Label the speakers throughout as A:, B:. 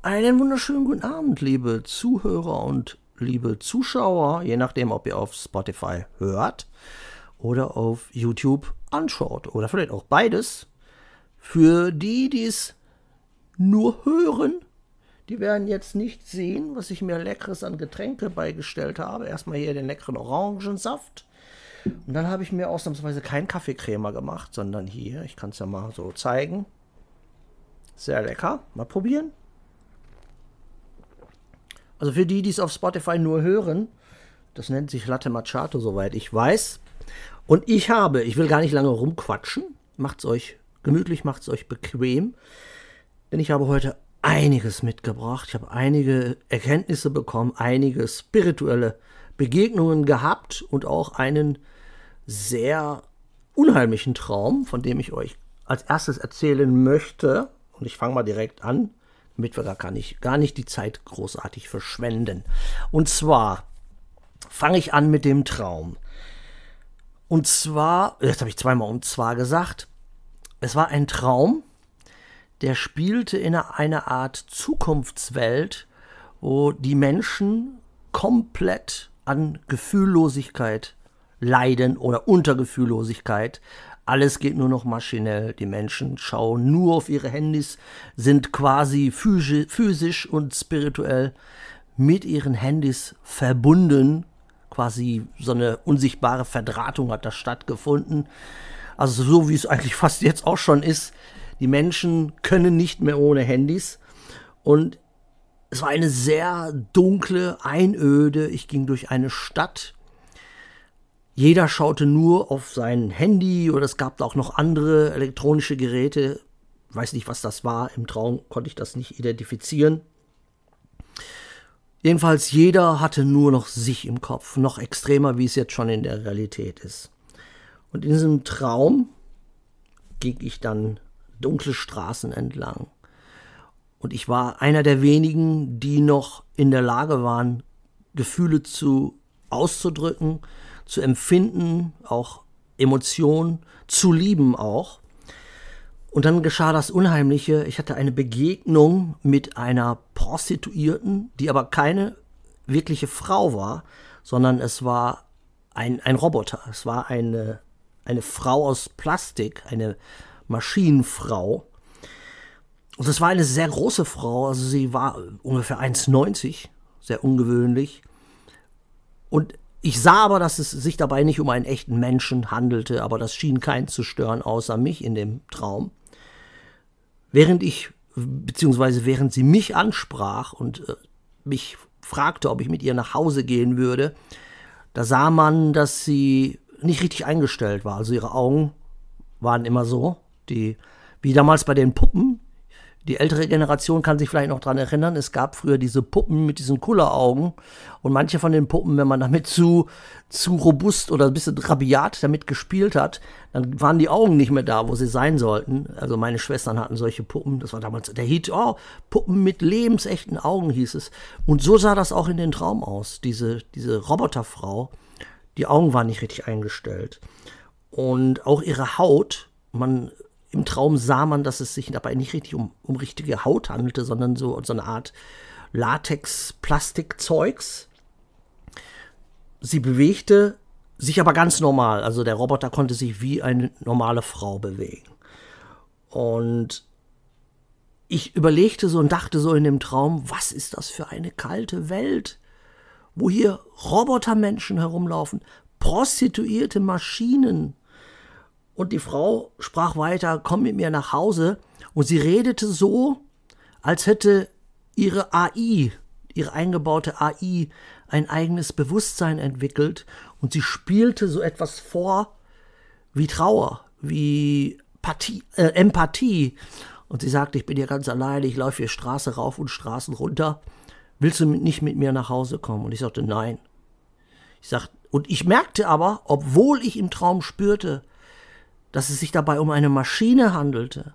A: Einen wunderschönen guten Abend, liebe Zuhörer und liebe Zuschauer, je nachdem, ob ihr auf Spotify hört oder auf YouTube anschaut oder vielleicht auch beides. Für die, die es nur hören, die werden jetzt nicht sehen, was ich mir leckeres an Getränke beigestellt habe. Erstmal hier den leckeren Orangensaft. Und dann habe ich mir ausnahmsweise keinen Kaffeecremer gemacht, sondern hier, ich kann es ja mal so zeigen. Sehr lecker. Mal probieren. Also für die, die es auf Spotify nur hören, das nennt sich Latte Macchiato, soweit ich weiß. Und ich habe, ich will gar nicht lange rumquatschen, macht's euch gemütlich, macht's euch bequem, denn ich habe heute einiges mitgebracht. Ich habe einige Erkenntnisse bekommen, einige spirituelle Begegnungen gehabt und auch einen sehr unheimlichen Traum, von dem ich euch als erstes erzählen möchte. Und ich fange mal direkt an, damit wir gar nicht, gar nicht die Zeit großartig verschwenden. Und zwar fange ich an mit dem Traum. Und zwar, jetzt habe ich zweimal und zwar gesagt, es war ein Traum, der spielte in einer Art Zukunftswelt, wo die Menschen komplett an Gefühllosigkeit leiden oder unter Gefühllosigkeit. Alles geht nur noch maschinell. Die Menschen schauen nur auf ihre Handys, sind quasi physisch und spirituell mit ihren Handys verbunden. Quasi so eine unsichtbare Verdrahtung hat da stattgefunden. Also so wie es eigentlich fast jetzt auch schon ist. Die Menschen können nicht mehr ohne Handys. Und es war eine sehr dunkle Einöde. Ich ging durch eine Stadt. Jeder schaute nur auf sein Handy oder es gab auch noch andere elektronische Geräte. Ich weiß nicht, was das war. Im Traum konnte ich das nicht identifizieren. Jedenfalls jeder hatte nur noch sich im Kopf, noch extremer, wie es jetzt schon in der Realität ist. Und in diesem Traum ging ich dann dunkle Straßen entlang. Und ich war einer der wenigen, die noch in der Lage waren, Gefühle zu auszudrücken, zu empfinden, auch Emotionen, zu lieben auch. Und dann geschah das Unheimliche. Ich hatte eine Begegnung mit einer Prostituierten, die aber keine wirkliche Frau war, sondern es war ein, ein Roboter. Es war eine, eine Frau aus Plastik, eine Maschinenfrau. Und das war eine sehr große Frau, also sie war ungefähr 1,90, sehr ungewöhnlich. Und ich sah aber, dass es sich dabei nicht um einen echten Menschen handelte, aber das schien keinen zu stören, außer mich in dem Traum. Während ich, beziehungsweise während sie mich ansprach und äh, mich fragte, ob ich mit ihr nach Hause gehen würde, da sah man, dass sie nicht richtig eingestellt war. Also ihre Augen waren immer so, die, wie damals bei den Puppen. Die ältere Generation kann sich vielleicht noch daran erinnern, es gab früher diese Puppen mit diesen Kulleraugen und manche von den Puppen, wenn man damit zu, zu robust oder ein bisschen rabiat damit gespielt hat, dann waren die Augen nicht mehr da, wo sie sein sollten. Also meine Schwestern hatten solche Puppen, das war damals der Hit, oh, Puppen mit lebensechten Augen hieß es. Und so sah das auch in den Traum aus, diese, diese Roboterfrau. Die Augen waren nicht richtig eingestellt. Und auch ihre Haut, man im Traum sah man, dass es sich dabei nicht richtig um, um richtige Haut handelte, sondern so, so eine Art Latex-Plastikzeugs. Sie bewegte sich aber ganz normal. Also der Roboter konnte sich wie eine normale Frau bewegen. Und ich überlegte so und dachte so in dem Traum, was ist das für eine kalte Welt, wo hier Robotermenschen herumlaufen, prostituierte Maschinen, und die Frau sprach weiter, komm mit mir nach Hause. Und sie redete so, als hätte ihre AI, ihre eingebaute AI, ein eigenes Bewusstsein entwickelt. Und sie spielte so etwas vor wie Trauer, wie Pathie, äh, Empathie. Und sie sagte, ich bin hier ganz alleine, ich laufe hier Straße rauf und Straßen runter. Willst du nicht mit mir nach Hause kommen? Und ich sagte, nein. Ich sagte, und ich merkte aber, obwohl ich im Traum spürte, dass es sich dabei um eine Maschine handelte,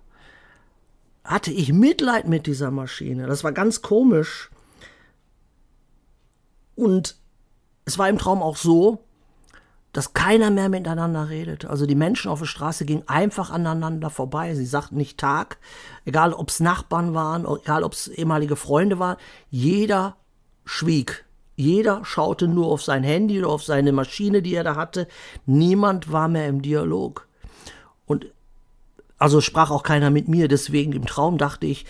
A: hatte ich Mitleid mit dieser Maschine. Das war ganz komisch. Und es war im Traum auch so, dass keiner mehr miteinander redet. Also die Menschen auf der Straße gingen einfach aneinander vorbei. Sie sagten nicht Tag, egal ob es Nachbarn waren, egal ob es ehemalige Freunde waren. Jeder schwieg. Jeder schaute nur auf sein Handy oder auf seine Maschine, die er da hatte. Niemand war mehr im Dialog. Und also sprach auch keiner mit mir. Deswegen im Traum dachte ich,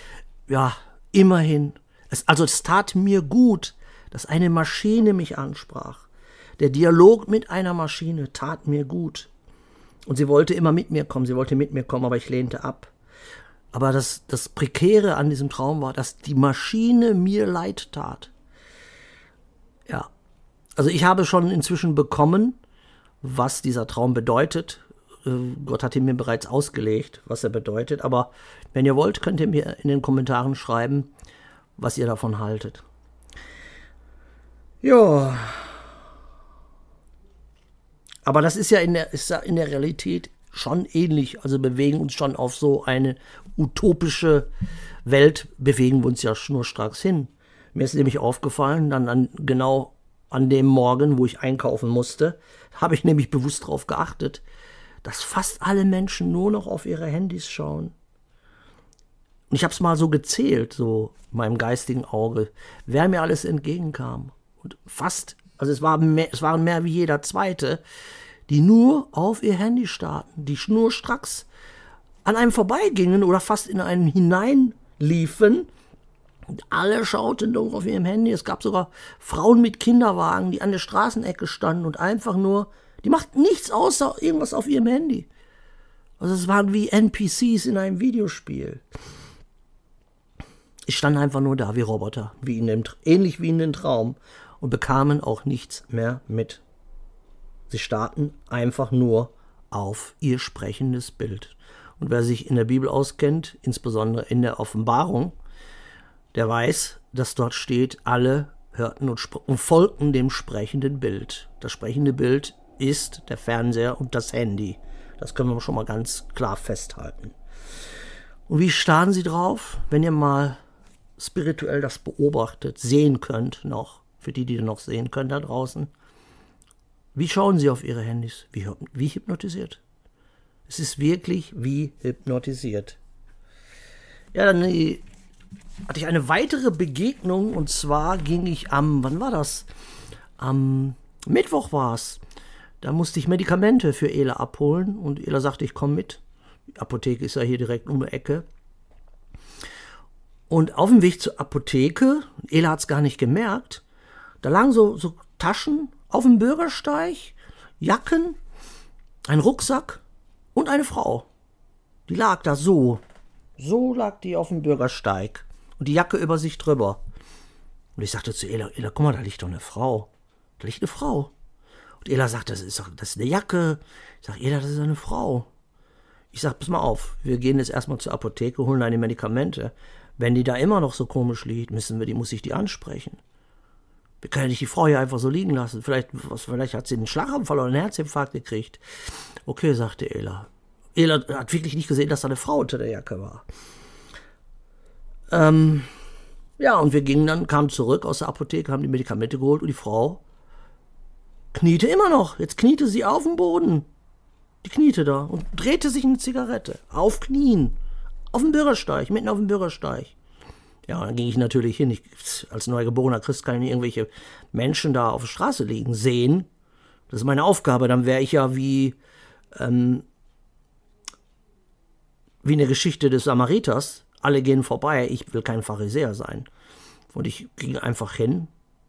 A: ja, immerhin. Es, also es tat mir gut, dass eine Maschine mich ansprach. Der Dialog mit einer Maschine tat mir gut. Und sie wollte immer mit mir kommen, sie wollte mit mir kommen, aber ich lehnte ab. Aber das, das Prekäre an diesem Traum war, dass die Maschine mir leid tat. Ja. Also ich habe schon inzwischen bekommen, was dieser Traum bedeutet. Äh, Gott hat ihn mir bereits ausgelegt, was er bedeutet. Aber wenn ihr wollt, könnt ihr mir in den Kommentaren schreiben, was ihr davon haltet. Ja, aber das ist ja in der, ist ja in der Realität schon ähnlich. Also bewegen uns schon auf so eine utopische Welt, bewegen wir uns ja schnurstracks hin. Mir ist nämlich aufgefallen, dann an, genau an dem Morgen, wo ich einkaufen musste, habe ich nämlich bewusst darauf geachtet, dass fast alle Menschen nur noch auf ihre Handys schauen. Und ich habe es mal so gezählt, so meinem geistigen Auge, wer mir alles entgegenkam. Und fast also es, war mehr, es waren mehr wie jeder zweite, die nur auf ihr Handy starten, die schnurstracks an einem vorbeigingen oder fast in einen hineinliefen. Und alle schauten doch auf ihrem Handy. Es gab sogar Frauen mit Kinderwagen, die an der Straßenecke standen und einfach nur, die machten nichts außer irgendwas auf ihrem Handy. Also es waren wie NPCs in einem Videospiel. Ich stand einfach nur da wie Roboter, wie in dem, ähnlich wie in dem Traum und bekamen auch nichts mehr mit. Sie starrten einfach nur auf ihr sprechendes Bild. Und wer sich in der Bibel auskennt, insbesondere in der Offenbarung, der weiß, dass dort steht, alle hörten und, und folgten dem sprechenden Bild. Das sprechende Bild ist der Fernseher und das Handy. Das können wir schon mal ganz klar festhalten. Und wie starren sie drauf, wenn ihr mal spirituell das beobachtet, sehen könnt noch? für die, die noch sehen können da draußen. Wie schauen sie auf ihre Handys? Wie, wie hypnotisiert? Es ist wirklich wie hypnotisiert. Ja, dann äh, hatte ich eine weitere Begegnung und zwar ging ich am, wann war das? Am Mittwoch war es. Da musste ich Medikamente für Ela abholen und Ela sagte, ich komme mit. Die Apotheke ist ja hier direkt um die Ecke. Und auf dem Weg zur Apotheke, Ela hat es gar nicht gemerkt, da lagen so, so Taschen auf dem Bürgersteig, Jacken, ein Rucksack und eine Frau. Die lag da so. So lag die auf dem Bürgersteig. Und die Jacke über sich drüber. Und ich sagte zu Ela, Ela, guck mal, da liegt doch eine Frau. Da liegt eine Frau. Und Ela sagt, das ist doch, das ist eine Jacke. Ich sag, Ela, das ist eine Frau. Ich sag, pass mal auf, wir gehen jetzt erstmal zur Apotheke, holen deine Medikamente. Wenn die da immer noch so komisch liegt, müssen wir die, muss ich die ansprechen. Wir können ja nicht die Frau hier einfach so liegen lassen. Vielleicht, was, vielleicht hat sie einen Schlaganfall oder einen Herzinfarkt gekriegt. Okay, sagte Ela. Ela hat wirklich nicht gesehen, dass da eine Frau unter der Jacke war. Ähm, ja, und wir gingen dann, kamen zurück aus der Apotheke, haben die Medikamente geholt und die Frau kniete immer noch. Jetzt kniete sie auf dem Boden. Die kniete da und drehte sich eine Zigarette. Auf Knien. Auf dem Bürgersteig, mitten auf dem Bürgersteig. Ja, dann ging ich natürlich hin. Ich, als neugeborener Christ kann ich irgendwelche Menschen da auf der Straße liegen sehen. Das ist meine Aufgabe. Dann wäre ich ja wie, ähm, wie eine Geschichte des Samariters. Alle gehen vorbei. Ich will kein Pharisäer sein. Und ich ging einfach hin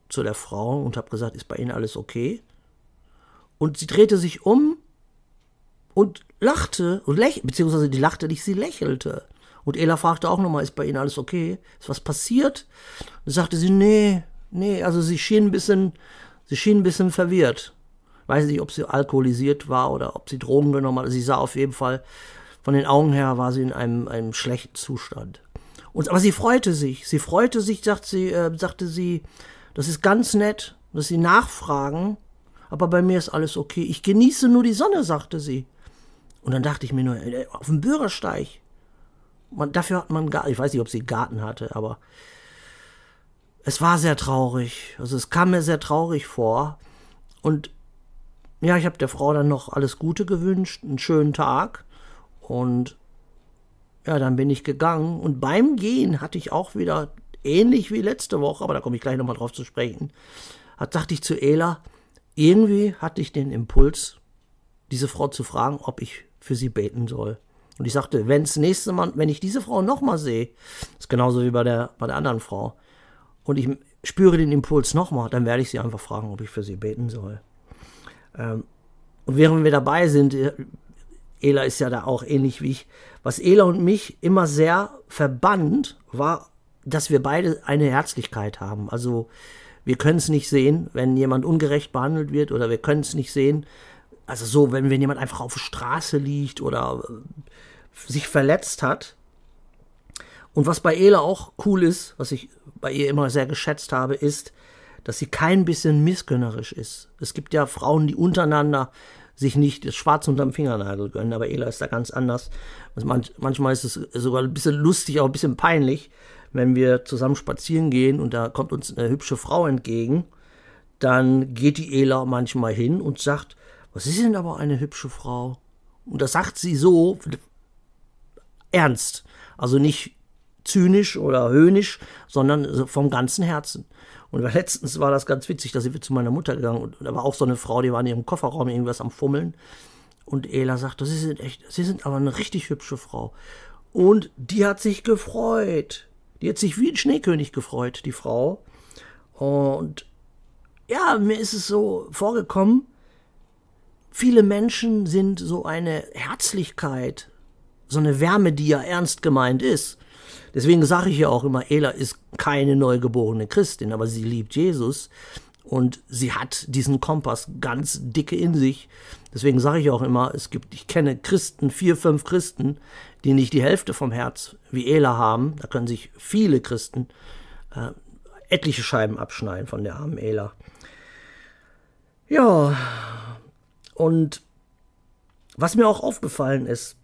A: zu der Frau und habe gesagt, ist bei Ihnen alles okay? Und sie drehte sich um und lachte, und läch beziehungsweise die lachte nicht, sie lächelte. Und Ela fragte auch nochmal, ist bei Ihnen alles okay? Ist was passiert? Da sagte sie, nee, nee, also sie schien ein bisschen, sie schien ein bisschen verwirrt. Weiß nicht, ob sie alkoholisiert war oder ob sie Drogen genommen hat. Sie sah auf jeden Fall, von den Augen her war sie in einem, einem schlechten Zustand. Und, aber sie freute sich. Sie freute sich, sagt sie, äh, sagte sie, das ist ganz nett, dass Sie nachfragen, aber bei mir ist alles okay. Ich genieße nur die Sonne, sagte sie. Und dann dachte ich mir nur, äh, auf dem Bürgersteig, man, dafür hat man gar, ich weiß nicht, ob sie einen Garten hatte, aber es war sehr traurig. Also es kam mir sehr traurig vor. Und ja, ich habe der Frau dann noch alles Gute gewünscht, einen schönen Tag und ja, dann bin ich gegangen und beim Gehen hatte ich auch wieder ähnlich wie letzte Woche, aber da komme ich gleich nochmal drauf zu sprechen, hat, dachte ich zu Ela, irgendwie hatte ich den Impuls, diese Frau zu fragen, ob ich für sie beten soll. Und ich sagte, wenn das nächste Mal, wenn ich diese Frau nochmal sehe, ist genauso wie bei der, bei der anderen Frau, und ich spüre den Impuls nochmal, dann werde ich sie einfach fragen, ob ich für sie beten soll. Ähm, und während wir dabei sind, äh, Ela ist ja da auch ähnlich wie ich, was Ela und mich immer sehr verband, war, dass wir beide eine Herzlichkeit haben. Also wir können es nicht sehen, wenn jemand ungerecht behandelt wird oder wir können es nicht sehen, also so, wenn, wenn jemand einfach auf der Straße liegt oder äh, sich verletzt hat. Und was bei Ela auch cool ist, was ich bei ihr immer sehr geschätzt habe, ist, dass sie kein bisschen missgönnerisch ist. Es gibt ja Frauen, die untereinander sich nicht das Schwarz unterm Fingernagel gönnen, aber Ela ist da ganz anders. Also manchmal ist es sogar ein bisschen lustig, auch ein bisschen peinlich, wenn wir zusammen spazieren gehen und da kommt uns eine hübsche Frau entgegen, dann geht die Ela manchmal hin und sagt, was ist denn aber eine hübsche Frau? Und das sagt sie so ernst. Also nicht zynisch oder höhnisch, sondern vom ganzen Herzen. Und letztens war das ganz witzig, da sind wir zu meiner Mutter gegangen und da war auch so eine Frau, die war in ihrem Kofferraum irgendwas am Fummeln. Und Ela sagt, Sie sind echt, Sie sind aber eine richtig hübsche Frau. Und die hat sich gefreut. Die hat sich wie ein Schneekönig gefreut, die Frau. Und ja, mir ist es so vorgekommen, Viele Menschen sind so eine Herzlichkeit, so eine Wärme, die ja ernst gemeint ist. Deswegen sage ich ja auch immer, Ela ist keine neugeborene Christin, aber sie liebt Jesus und sie hat diesen Kompass ganz dicke in sich. Deswegen sage ich auch immer, es gibt, ich kenne Christen, vier, fünf Christen, die nicht die Hälfte vom Herz wie Ela haben. Da können sich viele Christen äh, etliche Scheiben abschneiden von der armen Ela. Ja, und was mir auch aufgefallen ist,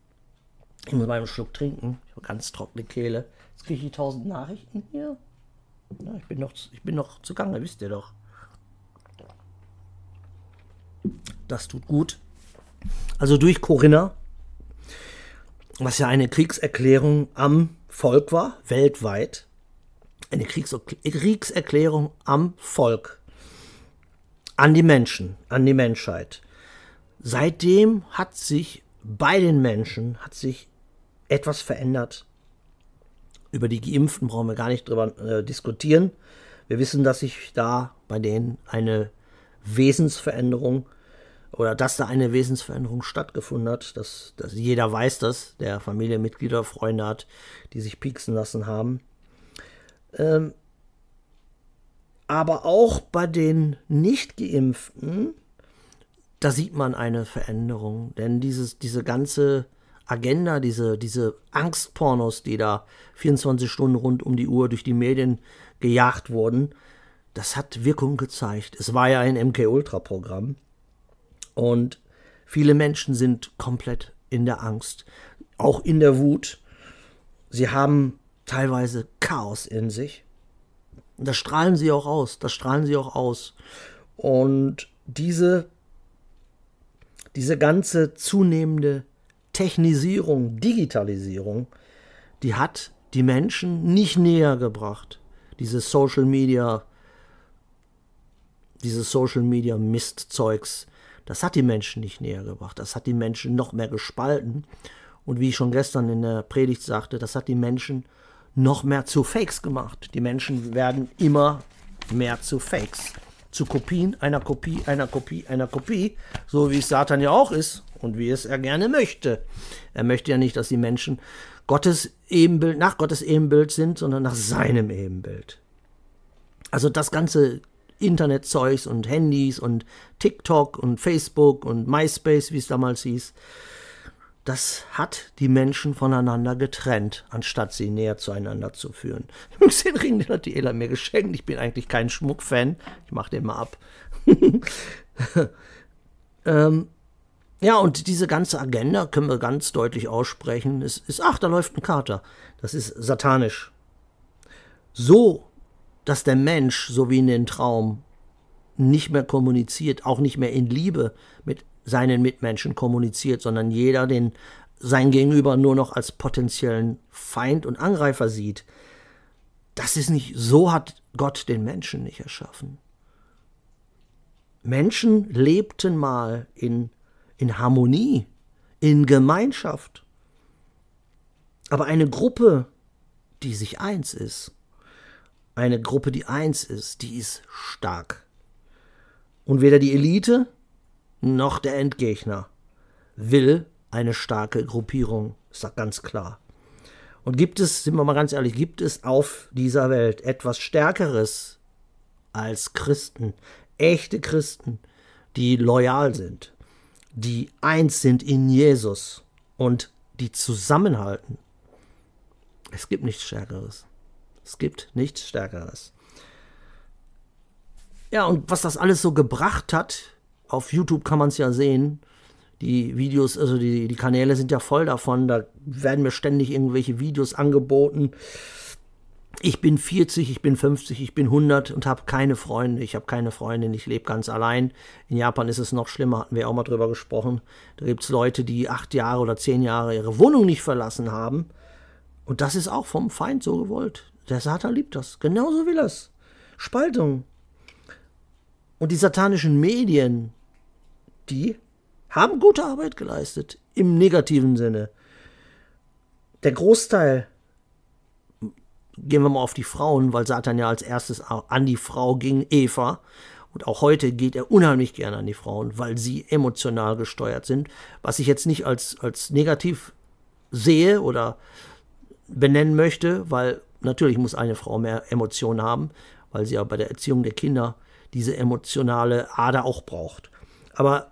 A: ich muss mal einen Schluck trinken, ich habe ganz trockene Kehle. Jetzt kriege ich tausend Nachrichten hier. Ja, ich, bin noch, ich bin noch zugange, wisst ihr doch. Das tut gut. Also durch Corinna, was ja eine Kriegserklärung am Volk war, weltweit. Eine Kriegserklärung am Volk. An die Menschen, an die Menschheit. Seitdem hat sich bei den Menschen hat sich etwas verändert. Über die Geimpften brauchen wir gar nicht drüber äh, diskutieren. Wir wissen, dass sich da bei denen eine Wesensveränderung oder dass da eine Wesensveränderung stattgefunden hat. Dass, dass jeder weiß das, der Familienmitglieder, Freunde hat, die sich pieksen lassen haben. Ähm, aber auch bei den Nicht-Geimpften da sieht man eine Veränderung. Denn dieses, diese ganze Agenda, diese, diese Angstpornos, die da 24 Stunden rund um die Uhr durch die Medien gejagt wurden, das hat Wirkung gezeigt. Es war ja ein MK-Ultra-Programm. Und viele Menschen sind komplett in der Angst, auch in der Wut. Sie haben teilweise Chaos in sich. Das strahlen sie auch aus. Das strahlen sie auch aus. Und diese diese ganze zunehmende Technisierung, Digitalisierung, die hat die Menschen nicht näher gebracht. Diese Social Media, dieses Social Media Mistzeugs, das hat die Menschen nicht näher gebracht. Das hat die Menschen noch mehr gespalten. Und wie ich schon gestern in der Predigt sagte, das hat die Menschen noch mehr zu Fakes gemacht. Die Menschen werden immer mehr zu Fakes zu Kopien einer Kopie einer Kopie einer Kopie, so wie es Satan ja auch ist und wie es er gerne möchte. Er möchte ja nicht, dass die Menschen Gottes Ebenbild, nach Gottes Ebenbild sind, sondern nach seinem Ebenbild. Also das ganze Internetzeugs und Handys und TikTok und Facebook und MySpace, wie es damals hieß, das hat die Menschen voneinander getrennt, anstatt sie näher zueinander zu führen. Den Ring, den hat die Ela mir geschenkt. Ich bin eigentlich kein Schmuckfan. Ich mache den mal ab. ähm, ja, und diese ganze Agenda können wir ganz deutlich aussprechen. Es ist, ach, da läuft ein Kater. Das ist satanisch. So, dass der Mensch, so wie in den Traum, nicht mehr kommuniziert, auch nicht mehr in Liebe mit seinen Mitmenschen kommuniziert, sondern jeder den sein Gegenüber nur noch als potenziellen Feind und Angreifer sieht. Das ist nicht, so hat Gott den Menschen nicht erschaffen. Menschen lebten mal in, in Harmonie, in Gemeinschaft. Aber eine Gruppe, die sich eins ist, eine Gruppe, die eins ist, die ist stark. Und weder die Elite noch der Endgegner will eine starke Gruppierung, ist doch ganz klar. Und gibt es, sind wir mal ganz ehrlich, gibt es auf dieser Welt etwas Stärkeres als Christen, echte Christen, die loyal sind, die eins sind in Jesus und die zusammenhalten? Es gibt nichts Stärkeres. Es gibt nichts Stärkeres. Ja, und was das alles so gebracht hat, auf YouTube kann man es ja sehen, die Videos, also die, die Kanäle sind ja voll davon, da werden mir ständig irgendwelche Videos angeboten. Ich bin 40, ich bin 50, ich bin 100 und habe keine Freunde. Ich habe keine Freundin, ich lebe ganz allein. In Japan ist es noch schlimmer, hatten wir auch mal drüber gesprochen. Da gibt es Leute, die acht Jahre oder zehn Jahre ihre Wohnung nicht verlassen haben. Und das ist auch vom Feind so gewollt. Der Satan liebt das. Genauso will er es. Spaltung. Und die satanischen Medien, die haben gute Arbeit geleistet, im negativen Sinne. Der Großteil, gehen wir mal auf die Frauen, weil Satan ja als erstes an die Frau ging, Eva. Und auch heute geht er unheimlich gerne an die Frauen, weil sie emotional gesteuert sind, was ich jetzt nicht als, als negativ sehe oder benennen möchte, weil natürlich muss eine Frau mehr Emotionen haben, weil sie ja bei der Erziehung der Kinder diese emotionale Ader auch braucht. Aber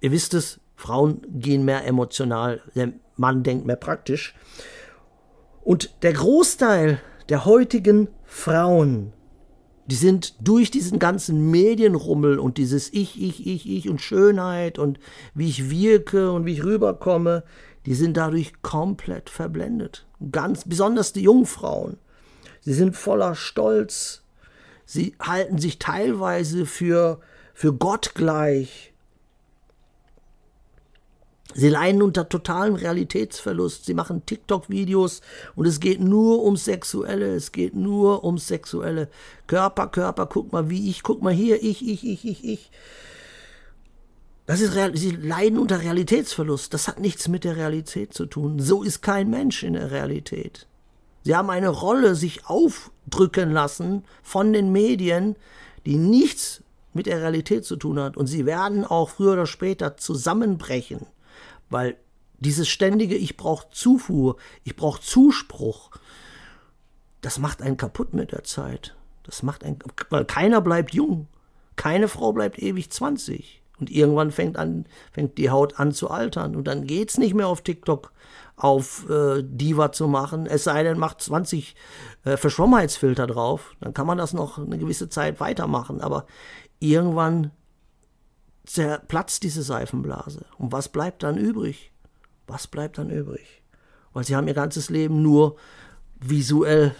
A: ihr wisst es, Frauen gehen mehr emotional, der Mann denkt mehr praktisch. Und der Großteil der heutigen Frauen, die sind durch diesen ganzen Medienrummel und dieses Ich, Ich, Ich, Ich und Schönheit und wie ich wirke und wie ich rüberkomme, die sind dadurch komplett verblendet. Ganz besonders die Jungfrauen. Sie sind voller Stolz. Sie halten sich teilweise für, für Gott gleich. Sie leiden unter totalem Realitätsverlust. Sie machen TikTok-Videos und es geht nur ums Sexuelle. Es geht nur ums Sexuelle. Körper, Körper, guck mal, wie ich, guck mal hier, ich, ich, ich, ich, ich. Das ist Real Sie leiden unter Realitätsverlust. Das hat nichts mit der Realität zu tun. So ist kein Mensch in der Realität. Sie haben eine Rolle sich aufdrücken lassen von den Medien, die nichts mit der Realität zu tun hat. Und sie werden auch früher oder später zusammenbrechen. Weil dieses ständige, ich brauche Zufuhr, ich brauche Zuspruch, das macht einen kaputt mit der Zeit. Das macht einen, weil keiner bleibt jung. Keine Frau bleibt ewig 20. Und irgendwann fängt, an, fängt die Haut an zu altern. Und dann geht es nicht mehr auf TikTok auf äh, Diva zu machen. Es sei denn, macht 20 äh, Verschwommenheitsfilter drauf. Dann kann man das noch eine gewisse Zeit weitermachen. Aber irgendwann zerplatzt diese Seifenblase. Und was bleibt dann übrig? Was bleibt dann übrig? Weil sie haben ihr ganzes Leben nur visuell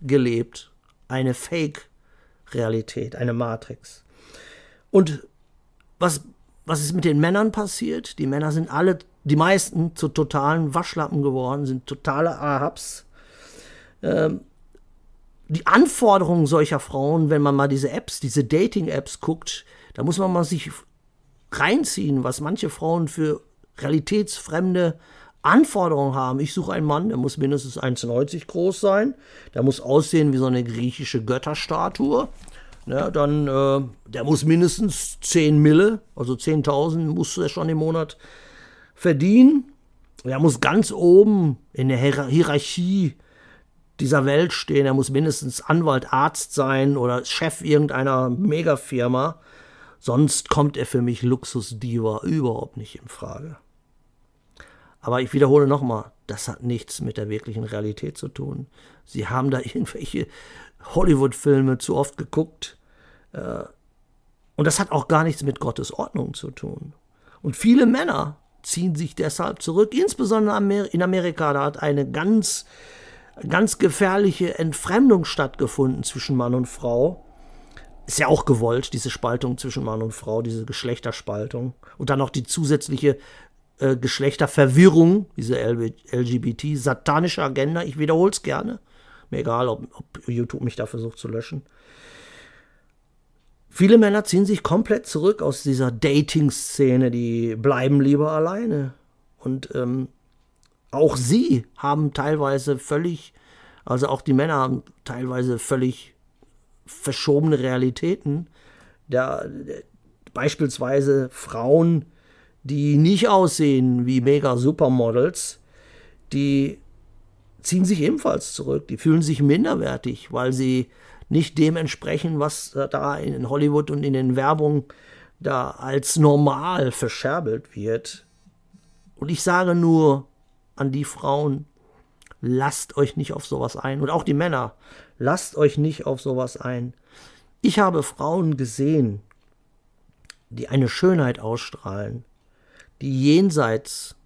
A: gelebt. Eine Fake-Realität, eine Matrix. Und was, was ist mit den Männern passiert? Die Männer sind alle, die meisten, zu totalen Waschlappen geworden, sind totale Ahabs. Ähm, die Anforderungen solcher Frauen, wenn man mal diese Apps, diese Dating-Apps guckt, da muss man mal sich reinziehen, was manche Frauen für realitätsfremde Anforderungen haben. Ich suche einen Mann, der muss mindestens 1,90 groß sein, der muss aussehen wie so eine griechische Götterstatue. Ja, dann, äh, der muss mindestens 10 Mille, also 10.000 muss er schon im Monat verdienen. Er muss ganz oben in der Hierarchie dieser Welt stehen. Er muss mindestens Anwalt, Arzt sein oder Chef irgendeiner Megafirma. Sonst kommt er für mich Luxusdiva überhaupt nicht in Frage. Aber ich wiederhole nochmal, das hat nichts mit der wirklichen Realität zu tun. Sie haben da irgendwelche Hollywood-Filme zu oft geguckt. Äh, und das hat auch gar nichts mit Gottes Ordnung zu tun. Und viele Männer ziehen sich deshalb zurück, insbesondere in Amerika. Da hat eine ganz, ganz gefährliche Entfremdung stattgefunden zwischen Mann und Frau ist ja auch gewollt, diese Spaltung zwischen Mann und Frau, diese Geschlechterspaltung. Und dann noch die zusätzliche äh, Geschlechterverwirrung, diese LGBT, satanische Agenda. Ich wiederhole es gerne. Mir egal, ob, ob YouTube mich da versucht zu löschen. Viele Männer ziehen sich komplett zurück aus dieser Dating-Szene, die bleiben lieber alleine. Und ähm, auch sie haben teilweise völlig, also auch die Männer haben teilweise völlig verschobene Realitäten. Da, beispielsweise Frauen, die nicht aussehen wie mega Supermodels, die ziehen sich ebenfalls zurück. Die fühlen sich minderwertig, weil sie nicht dem entsprechen, was da in Hollywood und in den Werbungen da als normal verscherbelt wird. Und ich sage nur an die Frauen, lasst euch nicht auf sowas ein. Und auch die Männer, lasst euch nicht auf sowas ein. Ich habe Frauen gesehen, die eine Schönheit ausstrahlen, die jenseits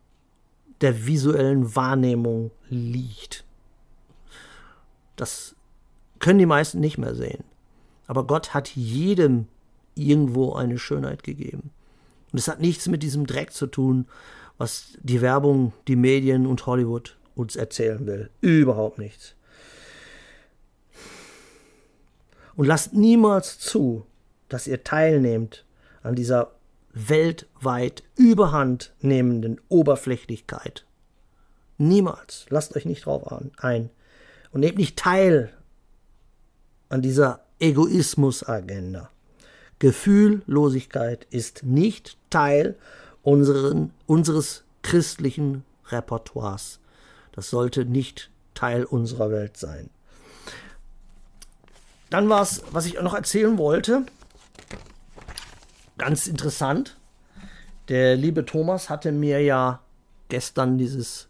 A: der visuellen Wahrnehmung liegt. Das können die meisten nicht mehr sehen. Aber Gott hat jedem irgendwo eine Schönheit gegeben. Und es hat nichts mit diesem Dreck zu tun, was die Werbung, die Medien und Hollywood uns erzählen will. Überhaupt nichts. Und lasst niemals zu, dass ihr teilnehmt an dieser weltweit überhand nehmenden Oberflächlichkeit. Niemals. Lasst euch nicht drauf ein. Und nehmt nicht teil an dieser Egoismusagenda. Gefühllosigkeit ist nicht Teil unseren, unseres christlichen Repertoires. Das sollte nicht Teil unserer Welt sein. Dann war es, was ich noch erzählen wollte, ganz interessant. Der liebe Thomas hatte mir ja gestern dieses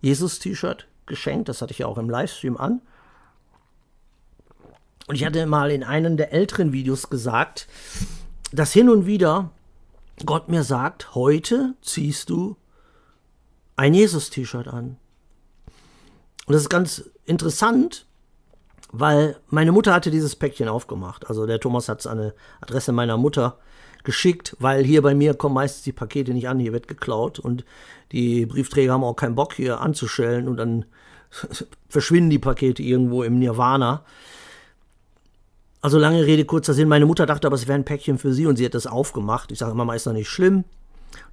A: Jesus-T-Shirt geschenkt. Das hatte ich ja auch im Livestream an. Und ich hatte mal in einem der älteren Videos gesagt, dass hin und wieder Gott mir sagt, heute ziehst du ein Jesus-T-Shirt an. Und das ist ganz interessant, weil meine Mutter hatte dieses Päckchen aufgemacht. Also der Thomas hat es an eine Adresse meiner Mutter geschickt, weil hier bei mir kommen meistens die Pakete nicht an, hier wird geklaut und die Briefträger haben auch keinen Bock hier anzustellen und dann verschwinden die Pakete irgendwo im Nirvana. Also lange Rede, kurzer Sinn. Meine Mutter dachte aber, es wäre ein Päckchen für sie und sie hat das aufgemacht. Ich sage, Mama, ist doch nicht schlimm. Und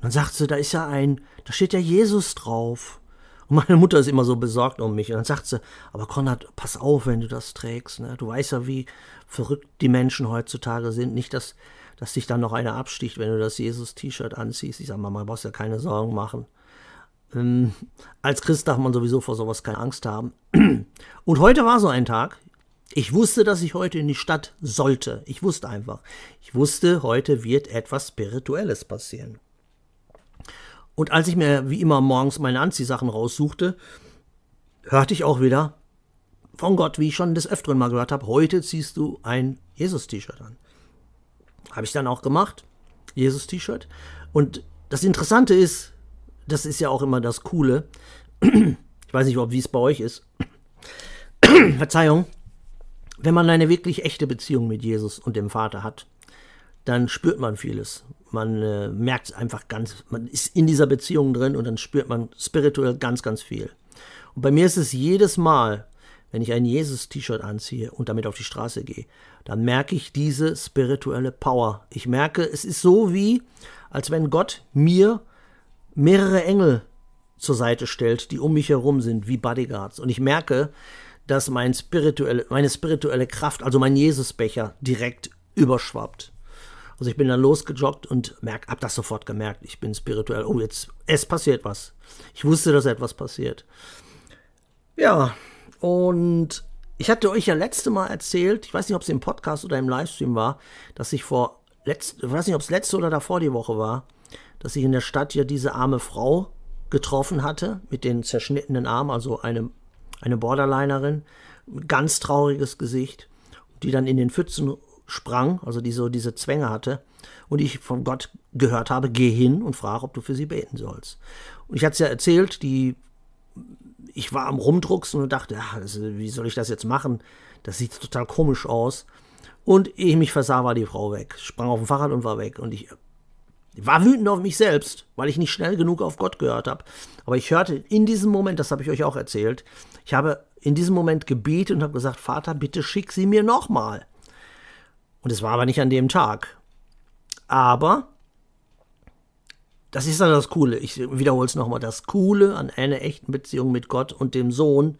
A: dann sagt sie, da ist ja ein, da steht ja Jesus drauf. Und meine Mutter ist immer so besorgt um mich. Und dann sagt sie, aber Konrad, pass auf, wenn du das trägst. Ne? Du weißt ja, wie verrückt die Menschen heutzutage sind. Nicht, dass, dass dich dann noch einer absticht, wenn du das Jesus-T-Shirt anziehst. Ich sage, Mama, brauchst ja keine Sorgen machen. Ähm, als Christ darf man sowieso vor sowas keine Angst haben. Und heute war so ein Tag. Ich wusste, dass ich heute in die Stadt sollte. Ich wusste einfach. Ich wusste, heute wird etwas Spirituelles passieren. Und als ich mir wie immer morgens meine Anziehsachen raussuchte, hörte ich auch wieder von Gott, wie ich schon des Öfteren mal gehört habe, heute ziehst du ein Jesus-T-Shirt an. Habe ich dann auch gemacht. Jesus-T-Shirt. Und das Interessante ist, das ist ja auch immer das Coole. Ich weiß nicht, ob wie es bei euch ist. Verzeihung wenn man eine wirklich echte Beziehung mit Jesus und dem Vater hat, dann spürt man vieles. Man äh, merkt einfach ganz, man ist in dieser Beziehung drin und dann spürt man spirituell ganz, ganz viel. Und bei mir ist es jedes Mal, wenn ich ein Jesus-T-Shirt anziehe und damit auf die Straße gehe, dann merke ich diese spirituelle Power. Ich merke, es ist so wie, als wenn Gott mir mehrere Engel zur Seite stellt, die um mich herum sind, wie Bodyguards. Und ich merke, dass mein spirituelle, meine spirituelle Kraft, also mein Jesusbecher, direkt überschwappt. Also ich bin dann losgejoggt und merk, hab das sofort gemerkt. Ich bin spirituell. Oh, jetzt, es passiert was. Ich wusste, dass etwas passiert. Ja, und ich hatte euch ja letzte Mal erzählt, ich weiß nicht, ob es im Podcast oder im Livestream war, dass ich vor, letzt, ich weiß nicht, ob es letzte oder davor die Woche war, dass ich in der Stadt ja diese arme Frau getroffen hatte mit den zerschnittenen Armen, also eine eine Borderlinerin, ganz trauriges Gesicht, die dann in den Pfützen sprang, also die so diese Zwänge hatte, und ich von Gott gehört habe, geh hin und frage, ob du für sie beten sollst. Und ich hatte es ja erzählt, die, ich war am Rumdrucksen und dachte, ach, wie soll ich das jetzt machen? Das sieht total komisch aus. Und ehe ich mich versah, war die Frau weg. Sprang auf dem Fahrrad und war weg. Und ich war wütend auf mich selbst, weil ich nicht schnell genug auf Gott gehört habe. Aber ich hörte in diesem Moment, das habe ich euch auch erzählt, ich habe in diesem Moment gebetet und habe gesagt, Vater, bitte schick sie mir nochmal. Und es war aber nicht an dem Tag. Aber das ist dann das Coole. Ich wiederhole es nochmal. Das Coole an einer echten Beziehung mit Gott und dem Sohn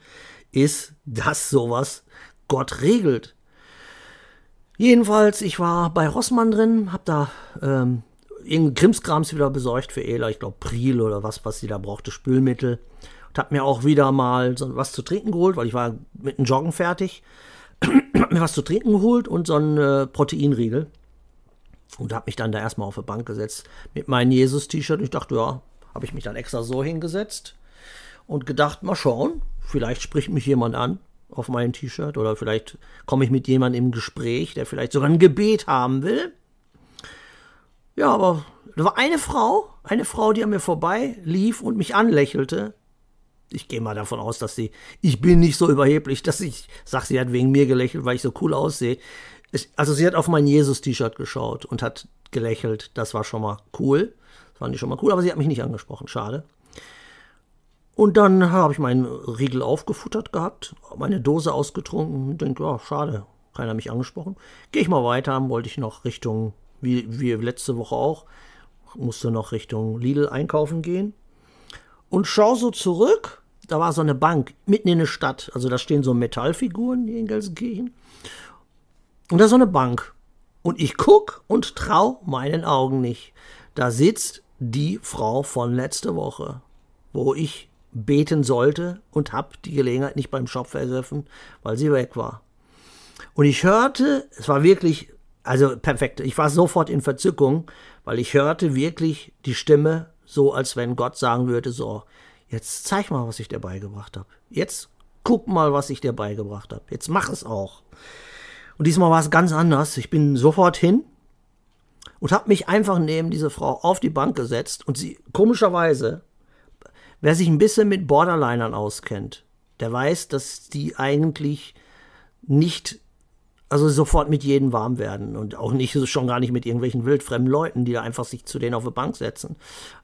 A: ist, dass sowas Gott regelt. Jedenfalls, ich war bei Rossmann drin, hab da ähm, irgendein Krimskrams wieder besorgt für Ela, ich glaube Priel oder was, was sie da brauchte, Spülmittel. Und hab mir auch wieder mal so was zu trinken geholt, weil ich war mit dem Joggen fertig. hab mir was zu trinken geholt und so ein äh, Proteinriegel und habe mich dann da erstmal auf die Bank gesetzt mit meinem Jesus-T-Shirt. Ich dachte, ja, habe ich mich dann extra so hingesetzt und gedacht, mal schauen, vielleicht spricht mich jemand an auf mein T-Shirt oder vielleicht komme ich mit jemandem im Gespräch, der vielleicht sogar ein Gebet haben will. Ja, aber da war eine Frau, eine Frau, die an mir vorbei lief und mich anlächelte. Ich gehe mal davon aus, dass sie, ich bin nicht so überheblich, dass ich sage, sie hat wegen mir gelächelt, weil ich so cool aussehe also sie hat auf mein Jesus-T-Shirt geschaut und hat gelächelt. Das war schon mal cool. Das fand ich schon mal cool, aber sie hat mich nicht angesprochen. Schade. Und dann habe ich meinen Riegel aufgefuttert gehabt, meine Dose ausgetrunken und denke, ja, schade, keiner mich angesprochen. Gehe ich mal weiter, wollte ich noch Richtung, wie, wie letzte Woche auch, musste noch Richtung Lidl einkaufen gehen. Und schau so zurück, da war so eine Bank mitten in der Stadt, also da stehen so Metallfiguren hier in Gelsenkirchen. Und da ist so eine Bank. Und ich guck und trau meinen Augen nicht. Da sitzt die Frau von letzte Woche, wo ich beten sollte und hab die Gelegenheit nicht beim Shop ergriffen, weil sie weg war. Und ich hörte, es war wirklich, also perfekt, ich war sofort in Verzückung, weil ich hörte wirklich die Stimme so, als wenn Gott sagen würde, so, jetzt zeig mal, was ich dir beigebracht habe. Jetzt guck mal, was ich dir beigebracht habe. Jetzt mach es auch. Und diesmal war es ganz anders. Ich bin sofort hin und habe mich einfach neben diese Frau auf die Bank gesetzt und sie komischerweise, wer sich ein bisschen mit Borderlinern auskennt, der weiß, dass die eigentlich nicht also sofort mit jedem warm werden und auch nicht schon gar nicht mit irgendwelchen wildfremden Leuten, die da einfach sich zu denen auf die Bank setzen.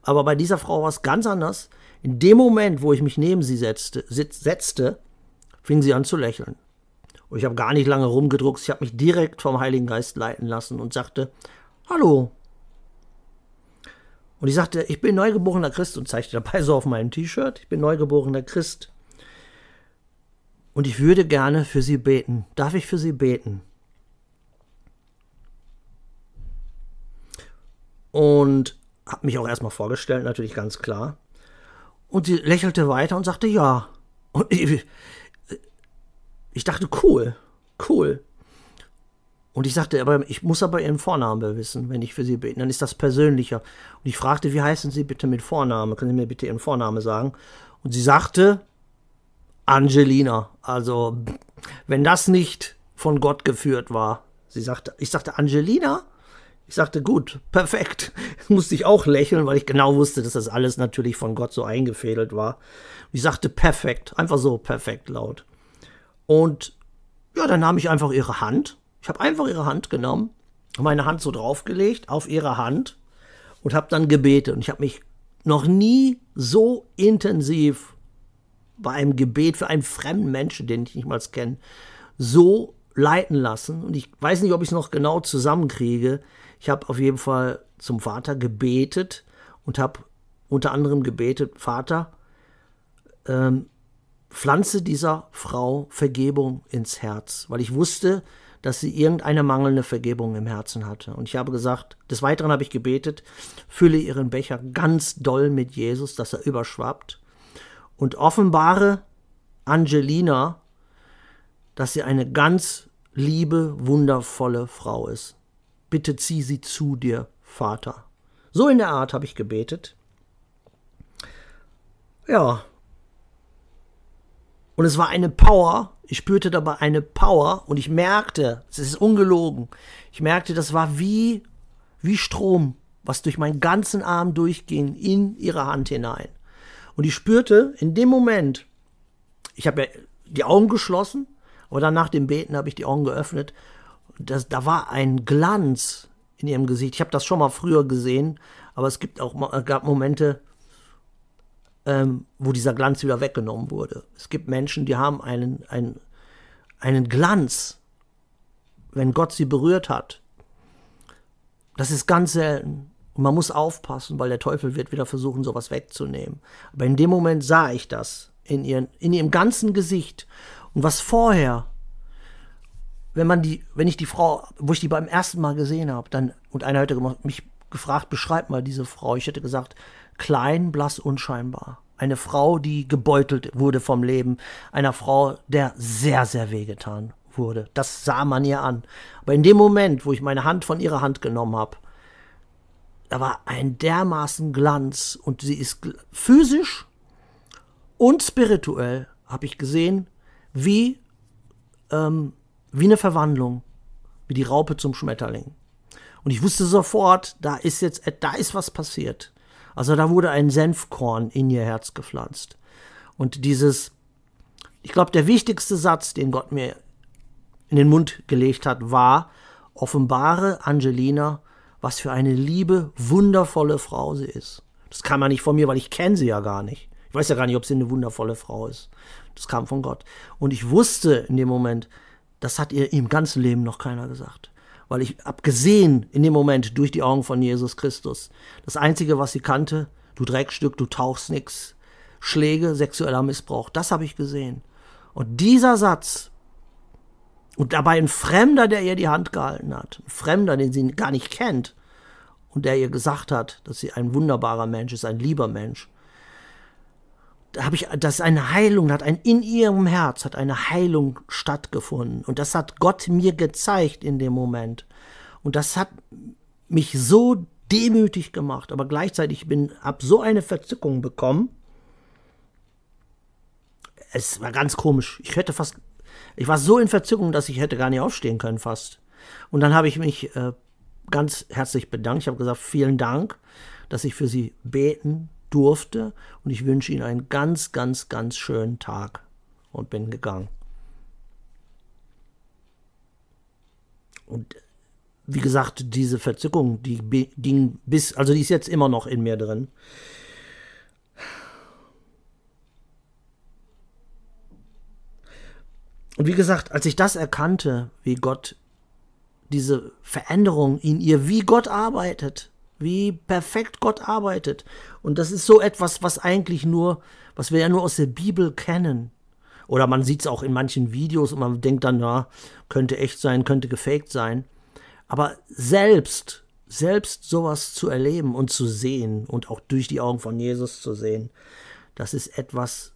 A: Aber bei dieser Frau war es ganz anders. In dem Moment, wo ich mich neben sie setzte, setzte fing sie an zu lächeln. Und ich habe gar nicht lange rumgedruckt. Ich habe mich direkt vom Heiligen Geist leiten lassen und sagte, Hallo. Und ich sagte, ich bin neugeborener Christ und zeigte dabei so auf meinem T-Shirt, ich bin neugeborener Christ. Und ich würde gerne für Sie beten. Darf ich für Sie beten? Und habe mich auch erstmal vorgestellt, natürlich ganz klar. Und sie lächelte weiter und sagte ja. Und ich, ich dachte, cool, cool. Und ich sagte, aber ich muss aber ihren Vornamen wissen, wenn ich für sie bete. Dann ist das persönlicher. Und ich fragte, wie heißen Sie bitte mit Vorname? Können Sie mir bitte Ihren Vornamen sagen? Und sie sagte, Angelina. Also, wenn das nicht von Gott geführt war. Sie sagte, ich sagte, Angelina? Ich sagte, gut, perfekt. Musste ich auch lächeln, weil ich genau wusste, dass das alles natürlich von Gott so eingefädelt war. Ich sagte, perfekt. Einfach so perfekt laut. Und ja, dann nahm ich einfach ihre Hand. Ich habe einfach ihre Hand genommen, meine Hand so draufgelegt auf ihre Hand und habe dann gebetet. Und ich habe mich noch nie so intensiv bei einem Gebet für einen fremden Menschen, den ich nicht mal kenne, so leiten lassen. Und ich weiß nicht, ob ich es noch genau zusammenkriege. Ich habe auf jeden Fall zum Vater gebetet und habe unter anderem gebetet, Vater, ähm, pflanze dieser Frau Vergebung ins Herz, weil ich wusste, dass sie irgendeine mangelnde Vergebung im Herzen hatte. Und ich habe gesagt, des Weiteren habe ich gebetet, fülle ihren Becher ganz doll mit Jesus, dass er überschwappt und offenbare Angelina, dass sie eine ganz liebe, wundervolle Frau ist. Bitte zieh sie zu dir, Vater. So in der Art habe ich gebetet. Ja, und es war eine Power. Ich spürte dabei eine Power und ich merkte, es ist ungelogen. Ich merkte, das war wie, wie Strom, was durch meinen ganzen Arm durchging, in ihre Hand hinein. Und ich spürte in dem Moment, ich habe ja die Augen geschlossen, aber dann nach dem Beten habe ich die Augen geöffnet. das, da war ein Glanz in ihrem Gesicht. Ich habe das schon mal früher gesehen, aber es gibt auch gab Momente, ähm, wo dieser Glanz wieder weggenommen wurde. Es gibt Menschen, die haben einen, einen, einen Glanz, wenn Gott sie berührt hat. Das ist ganz selten. Und man muss aufpassen, weil der Teufel wird wieder versuchen, sowas wegzunehmen. Aber in dem Moment sah ich das in, ihren, in ihrem ganzen Gesicht. Und was vorher, wenn man die, wenn ich die Frau, wo ich die beim ersten Mal gesehen habe, dann, und einer hätte mich gefragt, beschreib mal diese Frau. Ich hätte gesagt, klein, blass, unscheinbar. Eine Frau, die gebeutelt wurde vom Leben. Einer Frau, der sehr, sehr wehgetan wurde. Das sah man ihr an. Aber in dem Moment, wo ich meine Hand von ihrer Hand genommen habe, da war ein dermaßen Glanz und sie ist physisch und spirituell, habe ich gesehen, wie, ähm, wie eine Verwandlung, wie die Raupe zum Schmetterling. Und ich wusste sofort, da ist jetzt, da ist was passiert. Also da wurde ein Senfkorn in ihr Herz gepflanzt. Und dieses, ich glaube, der wichtigste Satz, den Gott mir in den Mund gelegt hat, war, offenbare Angelina, was für eine liebe, wundervolle Frau sie ist. Das kam ja nicht von mir, weil ich kenne sie ja gar nicht. Ich weiß ja gar nicht, ob sie eine wundervolle Frau ist. Das kam von Gott. Und ich wusste in dem Moment, das hat ihr im ganzen Leben noch keiner gesagt weil ich hab gesehen in dem Moment durch die Augen von Jesus Christus. Das Einzige, was sie kannte, du Dreckstück, du tauchst nix, Schläge, sexueller Missbrauch, das habe ich gesehen. Und dieser Satz, und dabei ein Fremder, der ihr die Hand gehalten hat, ein Fremder, den sie gar nicht kennt, und der ihr gesagt hat, dass sie ein wunderbarer Mensch ist, ein lieber Mensch, habe ich, das ist eine Heilung, hat ein, in ihrem Herz hat eine Heilung stattgefunden. Und das hat Gott mir gezeigt in dem Moment. Und das hat mich so demütig gemacht, aber gleichzeitig bin, hab so eine Verzückung bekommen. Es war ganz komisch. Ich hätte fast, ich war so in Verzückung, dass ich hätte gar nicht aufstehen können fast. Und dann habe ich mich äh, ganz herzlich bedankt. Ich habe gesagt, vielen Dank, dass ich für sie beten durfte und ich wünsche Ihnen einen ganz, ganz, ganz schönen Tag und bin gegangen. Und wie gesagt, diese Verzückung, die ging bis, also die ist jetzt immer noch in mir drin. Und wie gesagt, als ich das erkannte, wie Gott diese Veränderung in ihr, wie Gott arbeitet, wie perfekt Gott arbeitet. Und das ist so etwas, was eigentlich nur, was wir ja nur aus der Bibel kennen. Oder man sieht es auch in manchen Videos und man denkt dann, ja, könnte echt sein, könnte gefaked sein. Aber selbst, selbst sowas zu erleben und zu sehen und auch durch die Augen von Jesus zu sehen, das ist etwas,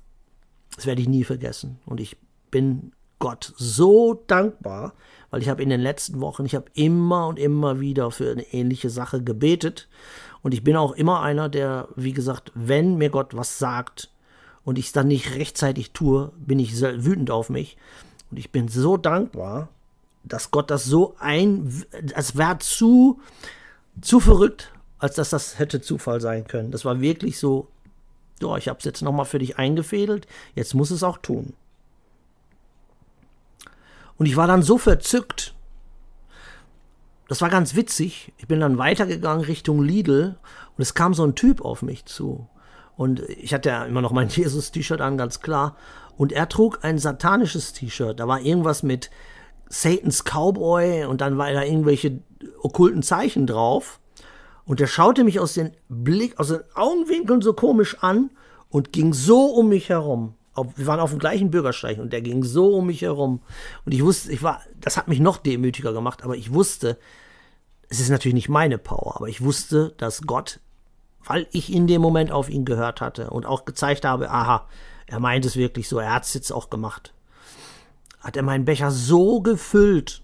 A: das werde ich nie vergessen. Und ich bin Gott so dankbar, weil ich habe in den letzten Wochen, ich habe immer und immer wieder für eine ähnliche Sache gebetet und ich bin auch immer einer, der, wie gesagt, wenn mir Gott was sagt und ich es dann nicht rechtzeitig tue, bin ich wütend auf mich und ich bin so dankbar, dass Gott das so ein, es wäre zu, zu verrückt, als dass das hätte Zufall sein können. Das war wirklich so, ja, ich habe es jetzt nochmal für dich eingefädelt, jetzt muss es auch tun. Und ich war dann so verzückt. Das war ganz witzig. Ich bin dann weitergegangen Richtung Lidl und es kam so ein Typ auf mich zu. Und ich hatte ja immer noch mein Jesus-T-Shirt an, ganz klar. Und er trug ein satanisches T-Shirt. Da war irgendwas mit Satans Cowboy und dann war da irgendwelche okkulten Zeichen drauf. Und er schaute mich aus den Blick, aus den Augenwinkeln so komisch an und ging so um mich herum wir waren auf dem gleichen Bürgersteig und der ging so um mich herum. Und ich wusste, ich war, das hat mich noch demütiger gemacht, aber ich wusste, es ist natürlich nicht meine Power, aber ich wusste, dass Gott, weil ich in dem Moment auf ihn gehört hatte und auch gezeigt habe, aha, er meint es wirklich so, er hat es jetzt auch gemacht, hat er meinen Becher so gefüllt.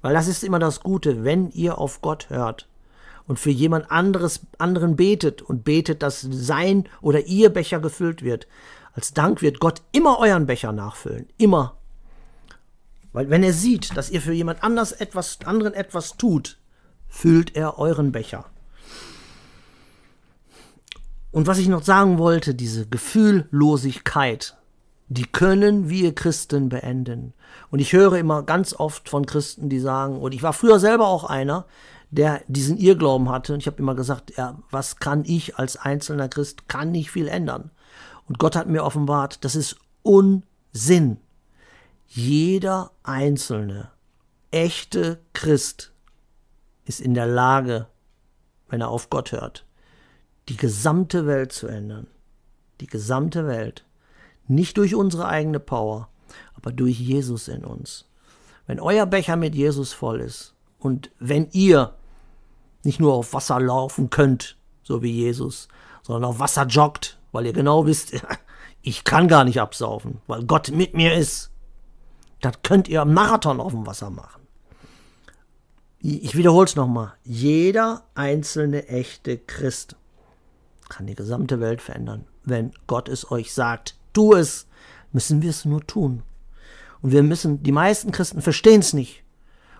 A: Weil das ist immer das Gute, wenn ihr auf Gott hört, und für jemand anderes, anderen betet und betet, dass sein oder ihr Becher gefüllt wird, als Dank wird Gott immer euren Becher nachfüllen. Immer. Weil wenn er sieht, dass ihr für jemand anders etwas, anderen etwas tut, füllt er euren Becher. Und was ich noch sagen wollte, diese Gefühllosigkeit, die können wir Christen beenden. Und ich höre immer ganz oft von Christen, die sagen, und ich war früher selber auch einer, der diesen Irrglauben hatte. Und ich habe immer gesagt, ja, was kann ich als einzelner Christ, kann nicht viel ändern. Und Gott hat mir offenbart, das ist Unsinn. Jeder einzelne, echte Christ ist in der Lage, wenn er auf Gott hört, die gesamte Welt zu ändern. Die gesamte Welt. Nicht durch unsere eigene Power, aber durch Jesus in uns. Wenn euer Becher mit Jesus voll ist und wenn ihr nicht nur auf Wasser laufen könnt, so wie Jesus, sondern auf Wasser joggt, weil ihr genau wisst, ich kann gar nicht absaufen, weil Gott mit mir ist. Das könnt ihr am Marathon auf dem Wasser machen. Ich wiederhole es nochmal. Jeder einzelne echte Christ kann die gesamte Welt verändern. Wenn Gott es euch sagt, tu es, müssen wir es nur tun. Und wir müssen, die meisten Christen verstehen es nicht,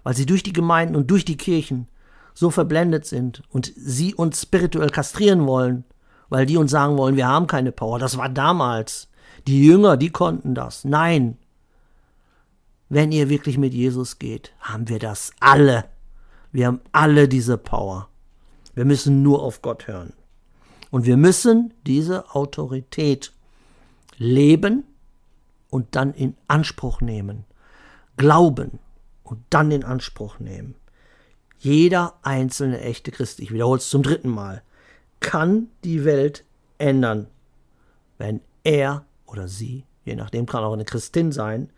A: weil sie durch die Gemeinden und durch die Kirchen so verblendet sind und sie uns spirituell kastrieren wollen, weil die uns sagen wollen, wir haben keine Power. Das war damals. Die Jünger, die konnten das. Nein. Wenn ihr wirklich mit Jesus geht, haben wir das alle. Wir haben alle diese Power. Wir müssen nur auf Gott hören. Und wir müssen diese Autorität leben und dann in Anspruch nehmen. Glauben und dann in Anspruch nehmen. Jeder einzelne echte Christ, ich wiederhole es zum dritten Mal, kann die Welt ändern, wenn er oder sie, je nachdem kann auch eine Christin sein,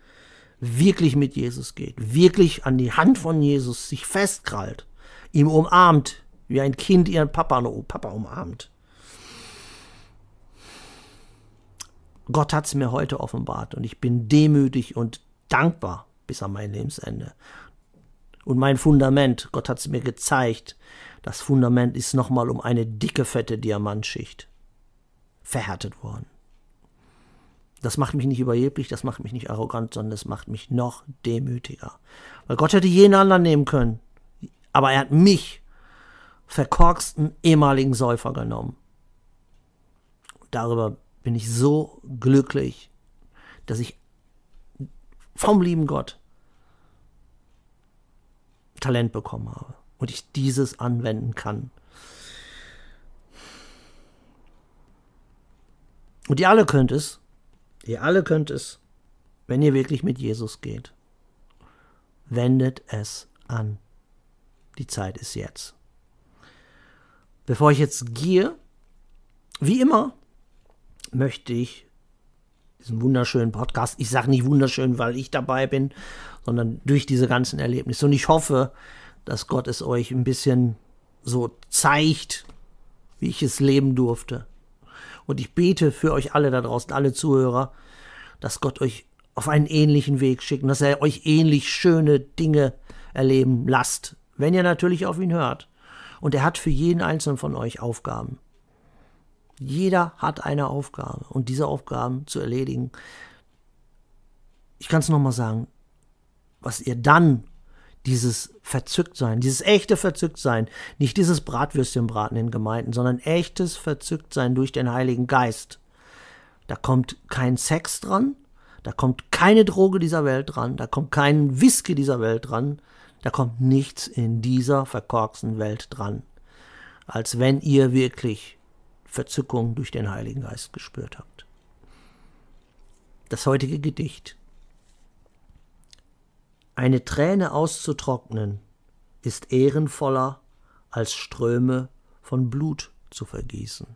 A: wirklich mit Jesus geht, wirklich an die Hand von Jesus sich festkrallt, ihm umarmt, wie ein Kind ihren Papa, Papa umarmt. Gott hat es mir heute offenbart und ich bin demütig und dankbar bis an mein Lebensende. Und mein Fundament, Gott hat es mir gezeigt, das Fundament ist nochmal um eine dicke, fette Diamantschicht verhärtet worden. Das macht mich nicht überheblich, das macht mich nicht arrogant, sondern es macht mich noch demütiger. Weil Gott hätte jeden anderen nehmen können, aber er hat mich, verkorksten ehemaligen Säufer, genommen. Darüber bin ich so glücklich, dass ich vom lieben Gott Talent bekommen habe und ich dieses anwenden kann. Und ihr alle könnt es, ihr alle könnt es, wenn ihr wirklich mit Jesus geht. Wendet es an. Die Zeit ist jetzt. Bevor ich jetzt gehe, wie immer, möchte ich diesen wunderschönen Podcast, ich sage nicht wunderschön, weil ich dabei bin, sondern durch diese ganzen Erlebnisse. Und ich hoffe, dass Gott es euch ein bisschen so zeigt, wie ich es leben durfte. Und ich bete für euch alle da draußen, alle Zuhörer, dass Gott euch auf einen ähnlichen Weg schickt und dass er euch ähnlich schöne Dinge erleben lasst, wenn ihr natürlich auf ihn hört. Und er hat für jeden einzelnen von euch Aufgaben. Jeder hat eine Aufgabe und diese Aufgaben zu erledigen. Ich kann es nochmal sagen, was ihr dann dieses Verzücktsein, dieses echte Verzücktsein, nicht dieses Bratwürstchenbraten in Gemeinden, sondern echtes Verzücktsein durch den Heiligen Geist. Da kommt kein Sex dran, da kommt keine Droge dieser Welt dran, da kommt kein Whisky dieser Welt dran, da kommt nichts in dieser verkorksten Welt dran, als wenn ihr wirklich Verzückung durch den Heiligen Geist gespürt habt. Das heutige Gedicht. Eine Träne auszutrocknen ist ehrenvoller, als Ströme von Blut zu vergießen.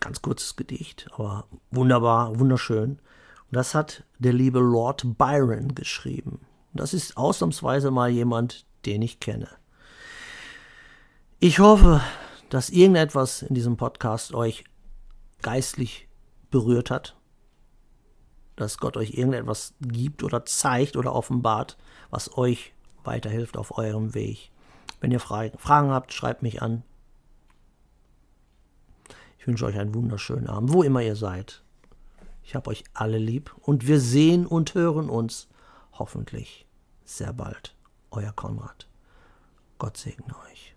A: Ganz kurzes Gedicht, aber wunderbar, wunderschön. Und das hat der liebe Lord Byron geschrieben. Und das ist ausnahmsweise mal jemand, den ich kenne. Ich hoffe, dass irgendetwas in diesem Podcast euch geistlich berührt hat, dass Gott euch irgendetwas gibt oder zeigt oder offenbart, was euch weiterhilft auf eurem Weg. Wenn ihr Fragen habt, schreibt mich an. Ich wünsche euch einen wunderschönen Abend, wo immer ihr seid. Ich habe euch alle lieb und wir sehen und hören uns hoffentlich sehr bald. Euer Konrad. Gott segne euch.